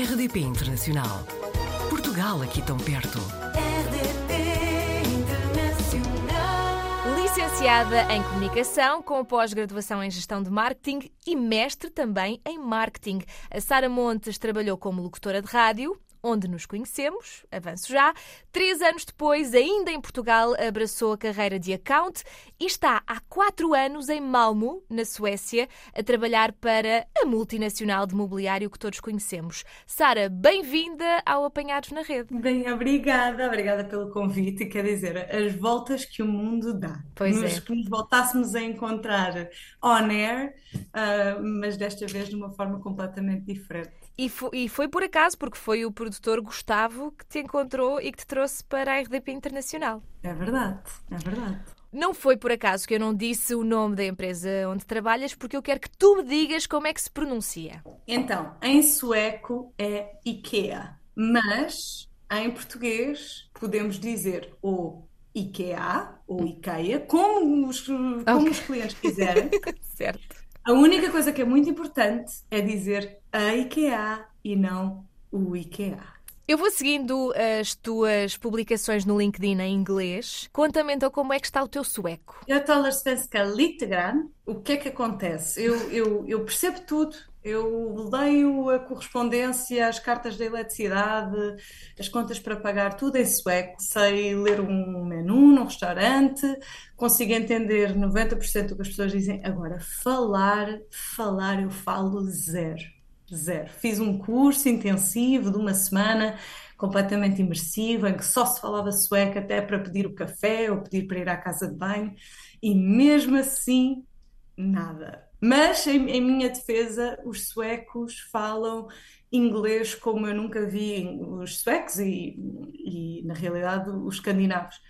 RDP Internacional. Portugal aqui tão perto. RDP Internacional. Licenciada em Comunicação, com pós-graduação em Gestão de Marketing e mestre também em Marketing. A Sara Montes trabalhou como locutora de rádio, onde nos conhecemos, avanço já. Três anos depois, ainda em Portugal, abraçou a carreira de account e está há quatro anos em Malmo, na Suécia, a trabalhar para a multinacional de mobiliário que todos conhecemos. Sara, bem-vinda ao Apanhados na Rede. Bem, obrigada, obrigada pelo convite. Quer dizer, as voltas que o mundo dá. Pois nos, é. Que nos voltássemos a encontrar on air, ah, mas desta vez de uma forma completamente diferente. E fo- e foi, por acaso, porque foi o produtor Gustavo que te encontrou e que te trouxe para a RDP Internacional. É verdade, é verdade. Não foi por acaso que eu não disse o nome da empresa onde trabalhas, porque eu quero que tu me digas como é que se pronuncia. Então, em sueco é IKEA, mas em português podemos dizer ou IKEA ou IKEA, como os, como Ok. os clientes quiserem. Certo. A única coisa que é muito importante é dizer a IKEA e não o IKEA. Eu vou seguindo as tuas publicações no LinkedIn em inglês. Conta-me então como é que está o teu sueco. Eu talar svenska lite grann. O que é que acontece? Eu, eu, eu percebo tudo. Eu leio a correspondência, as cartas da eletricidade, as contas para pagar, tudo em sueco. Sei ler um menu num restaurante, consigo entender 90% do que as pessoas dizem. Agora, falar, falar, eu falo zero. Zero. Fiz um curso intensivo de uma semana, completamente imersivo, em que só se falava sueco até para pedir o café ou pedir para ir à casa de banho, e mesmo assim, nada. Mas, em, em minha defesa, os suecos falam inglês como eu nunca vi os suecos e, e na realidade, os escandinavos.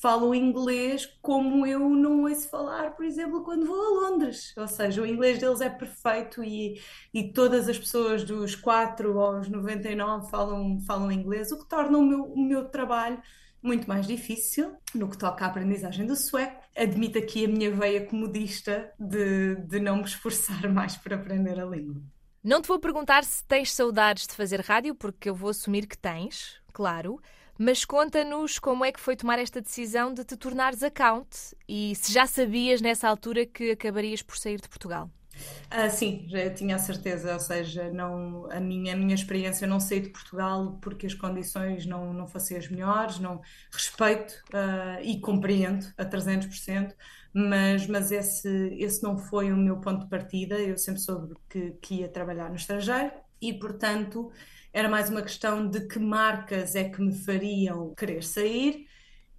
Falam inglês como eu não ouço falar, por exemplo, quando vou a Londres. Ou seja, o inglês deles é perfeito e, e todas as pessoas dos 4 aos 99 falam, falam inglês, o que torna o meu, o meu trabalho muito mais difícil no que toca à aprendizagem do sueco. Admito aqui a minha veia comodista de, de não me esforçar mais para aprender a língua. Não te vou perguntar se tens saudades de fazer rádio, porque eu vou assumir que tens, claro. Mas conta-nos como é que foi tomar esta decisão de te tornares account e se já sabias nessa altura que acabarias por sair de Portugal. Ah, sim, já tinha a certeza, ou seja, não, a minha, a minha experiência eu não saí de Portugal porque as condições não, não fossem as melhores, não respeito ah, e compreendo a 300%, mas, mas esse, esse não foi o meu ponto de partida, eu sempre soube que, que ia trabalhar no estrangeiro e, portanto, era mais uma questão de que marcas é que me fariam querer sair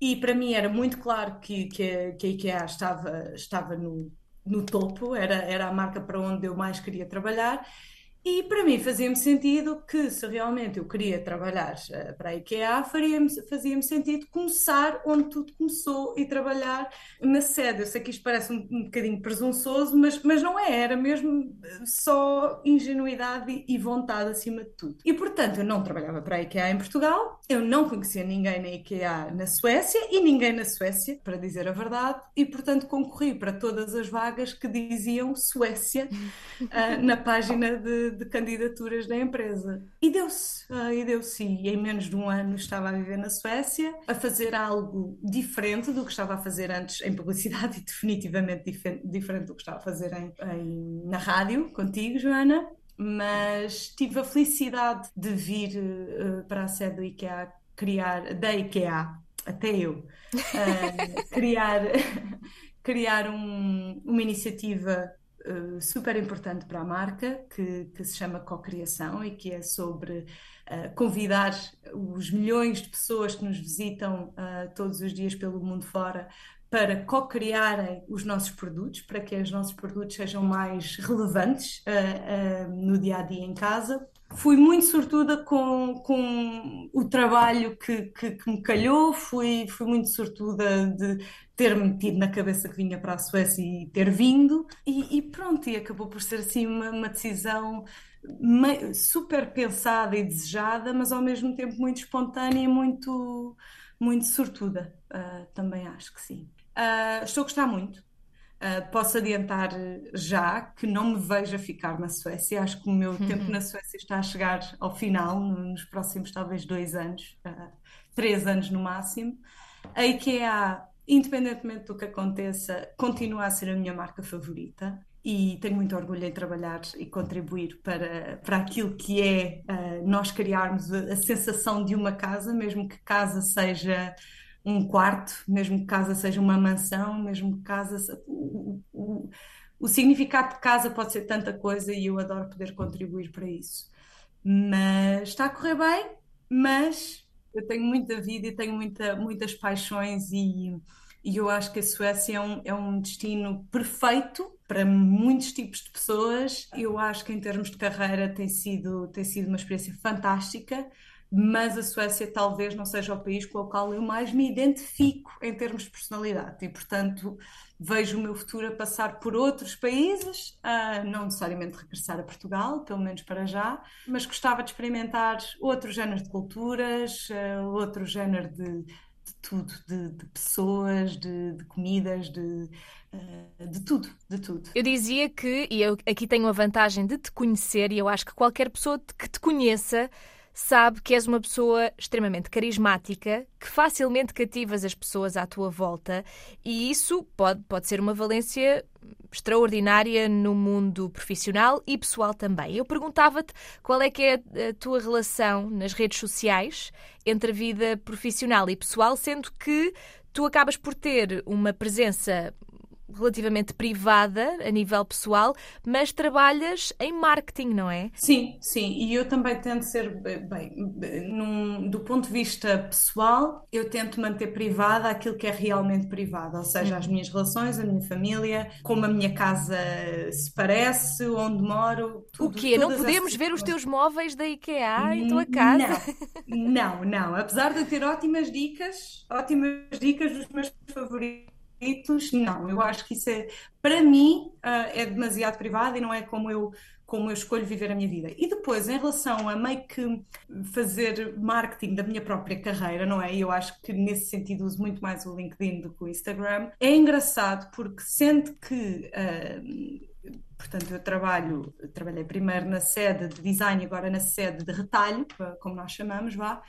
e para mim era muito claro que, que, a, que a IKEA estava, estava no no topo, era, era a marca para onde eu mais queria trabalhar. E para mim fazia-me sentido que, se realmente eu queria trabalhar uh, para a IKEA, faria-me, fazia-me sentido começar onde tudo começou e trabalhar na sede. Eu sei que isto parece um, um bocadinho presunçoso, mas, mas não é, era mesmo só ingenuidade e, e vontade acima de tudo. E portanto, eu não trabalhava para a IKEA em Portugal, eu não conhecia ninguém na IKEA na Suécia e ninguém na Suécia, para dizer a verdade, e portanto concorri para todas as vagas que diziam Suécia uh, na página de de candidaturas da empresa. E deu-se, uh, e deu-se. E em menos de um ano estava a viver na Suécia, a fazer algo diferente do que estava a fazer antes em publicidade e definitivamente dif diferente do que estava a fazer em, em, na rádio, contigo, Joana. Mas tive a felicidade de vir uh, para a sede do IKEA criar, da IKEA, até eu, uh, criar, criar um, uma iniciativa Uh, super importante para a marca, que, que se chama Cocriação e que é sobre uh, convidar os milhões de pessoas que nos visitam uh, todos os dias pelo mundo fora para co-criarem os nossos produtos, para que os nossos produtos sejam mais relevantes no dia a dia em casa. Fui muito sortuda com, com o trabalho que, que, que me calhou, fui, fui muito sortuda de ter metido na cabeça que vinha para a Suécia e ter vindo, e, e pronto, e acabou por ser assim uma, uma decisão super pensada e desejada, mas ao mesmo tempo muito espontânea e muito, muito sortuda, uh, também acho que sim. Uh, estou a gostar muito. Uh, posso adiantar já que não me vejo a ficar na Suécia. Acho que o meu Uhum. tempo na Suécia está a chegar ao final, nos próximos talvez dois anos, uh, três anos no máximo. A IKEA, independentemente do que aconteça, continua a ser a minha marca favorita e tenho muito orgulho em trabalhar e contribuir para, para aquilo que é uh, nós criarmos a, a sensação de uma casa, mesmo que casa seja um quarto, mesmo que casa seja uma mansão, mesmo que casa. O, o, o significado de casa pode ser tanta coisa e eu adoro poder contribuir para isso. Mas está a correr bem, mas eu tenho muita vida e tenho muita, muitas paixões e, e eu acho que a Suécia é um, é um destino perfeito para muitos tipos de pessoas. Eu acho que em termos de carreira tem sido, tem sido uma experiência fantástica, mas a Suécia talvez não seja o país com o qual eu mais me identifico em termos de personalidade e, portanto, vejo o meu futuro a passar por outros países, ah, não necessariamente regressar a Portugal, pelo menos para já, mas gostava de experimentar outros géneros de culturas, ah, outro género de, de tudo, de, de pessoas, de, de comidas, de, ah, de tudo, de tudo. Eu dizia que, e eu aqui tenho a vantagem de te conhecer, e eu acho que qualquer pessoa que te conheça sabe que és uma pessoa extremamente carismática, que facilmente cativas as pessoas à tua volta, e isso pode, pode ser uma valência extraordinária no mundo profissional e pessoal também. Eu perguntava-te qual é que é a tua relação nas redes sociais entre a vida profissional e pessoal, sendo que tu acabas por ter uma presença relativamente privada a nível pessoal, mas trabalhas em marketing, não é? Sim, sim, e eu também tento ser, bem, num- do ponto de vista pessoal, eu tento manter privada aquilo que é realmente privado, ou seja, as minhas relações, a minha família, como a minha casa se parece, onde moro, O tudo, quê? Não podemos ver os coisas. teus móveis da IKEA em tua casa? Não, não, não. Apesar de eu ter ótimas dicas, ótimas dicas dos meus favoritos, não. Eu acho que isso é, para mim, ah, é demasiado privado e não é como eu, como eu escolho viver a minha vida. E depois, em relação a meio que fazer marketing da minha própria carreira, não é? E eu acho que nesse sentido uso muito mais o LinkedIn do que o Instagram. É engraçado porque sendo que ah, Portanto, eu trabalho, trabalhei primeiro na sede de design, agora na sede de retalho, como nós chamamos, vá.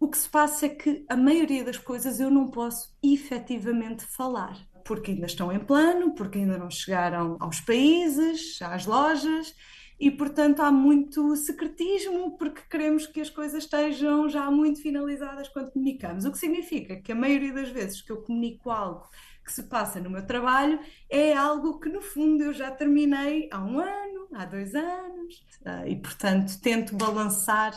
O que se passa é que a maioria das coisas eu não posso efetivamente falar, porque ainda estão em plano, porque ainda não chegaram aos países, às lojas, e portanto há muito secretismo, porque queremos que as coisas estejam já muito finalizadas quando comunicamos. O que significa que a maioria das vezes que eu comunico algo que se passa no meu trabalho é algo que, no fundo, eu já terminei há um ano, há dois anos, ah, e, portanto, tento balançar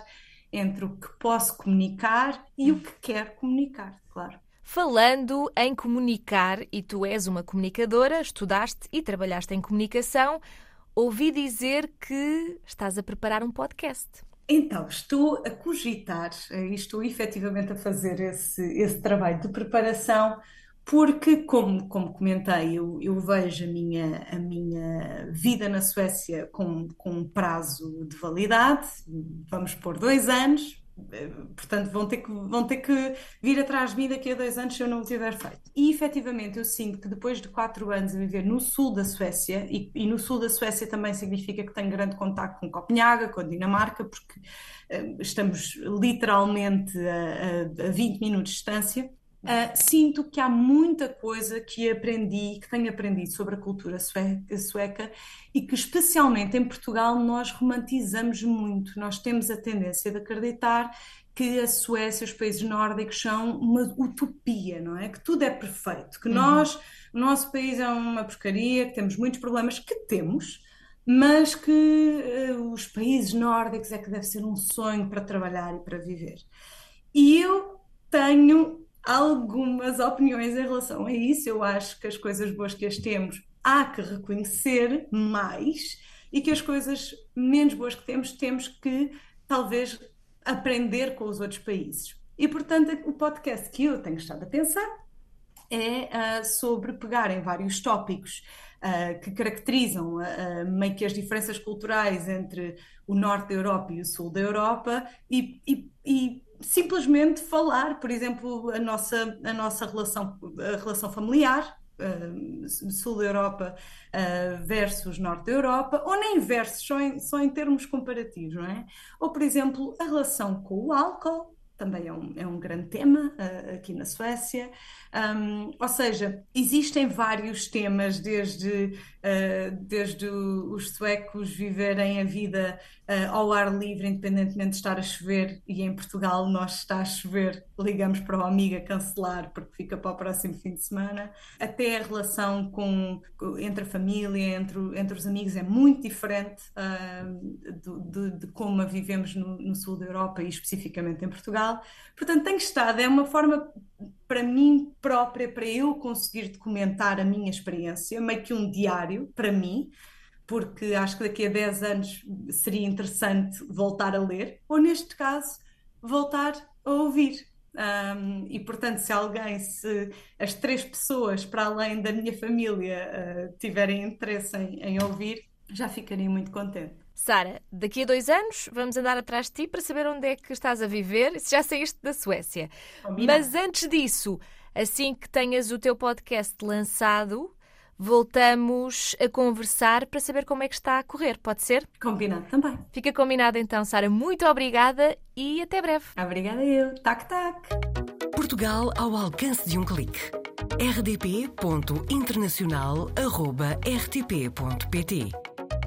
entre o que posso comunicar e o que quero comunicar, claro. Falando em comunicar, e tu és uma comunicadora, estudaste e trabalhaste em comunicação, ouvi dizer que estás a preparar um podcast. Então, estou a cogitar eh, e estou efetivamente a fazer esse, esse trabalho de preparação, porque, como, como comentei, eu, eu vejo a minha, a minha vida na Suécia com, com um prazo de validade, vamos por dois anos, eh, portanto vão ter que, vão ter que vir atrás de mim daqui a dois anos se eu não o tiver feito. E efetivamente eu sinto que depois de quatro anos a viver no sul da Suécia, e, e no sul da Suécia também significa que tenho grande contacto com Copenhaga, com a Dinamarca, porque eh, estamos literalmente a, a, a 20 minutos de distância. Uh, sinto que há muita coisa que aprendi, que tenho aprendido sobre a cultura sueca, sueca e que, especialmente em Portugal, nós romantizamos muito. Nós temos a tendência de acreditar que a Suécia, os países nórdicos são uma utopia, não é? Que tudo é perfeito, que nós, o nosso país é uma porcaria, que temos muitos problemas, que temos, mas que uh, os países nórdicos é que deve ser um sonho para trabalhar e para viver. E eu tenho algumas opiniões em relação a isso. Eu acho que as coisas boas que as temos há que reconhecer mais e que as coisas menos boas que temos temos que talvez aprender com os outros países. E portanto, o podcast que eu tenho estado a pensar é uh, sobre pegar em vários tópicos uh, que caracterizam uh, meio que as diferenças culturais entre o norte da Europa e o sul da Europa e, e, e simplesmente falar, por exemplo, a nossa, a nossa relação, a relação familiar, uh, sul da Europa uh, versus norte da Europa, ou nem versus, só em, só em termos comparativos, não é? Ou, por exemplo, a relação com o álcool, também é um, é um grande tema uh, aqui na Suécia. Um, ou seja, existem vários temas, desde, uh, desde os suecos viverem a vida uh, ao ar livre, independentemente de estar a chover, e em Portugal nós está a chover, ligamos para o amiga cancelar porque fica para o próximo fim de semana, até a relação com, entre a família, entre, entre os amigos, é muito diferente de, de, de, como a vivemos no, no sul da Europa e especificamente em Portugal. Portanto, tem estado, é uma forma para mim própria, para eu conseguir documentar a minha experiência, meio que um diário para mim, porque acho que daqui a 10 anos seria interessante voltar a ler, ou neste caso, voltar a ouvir. Um, e portanto, se alguém, se as três pessoas para além da minha família uh, tiverem interesse em, em ouvir, já ficaria muito contente. Sara, daqui a dois anos vamos andar atrás de ti para saber onde é que estás a viver, se já saíste da Suécia. Combina. Mas antes disso, assim que tenhas o teu podcast lançado, voltamos a conversar para saber como é que está a correr, pode ser? Combinado também. Fica combinado então, Sara. Muito obrigada e até breve. Obrigada eu. Tac, tac. Portugal ao alcance de um clique. rdp.internacional.rtp.pt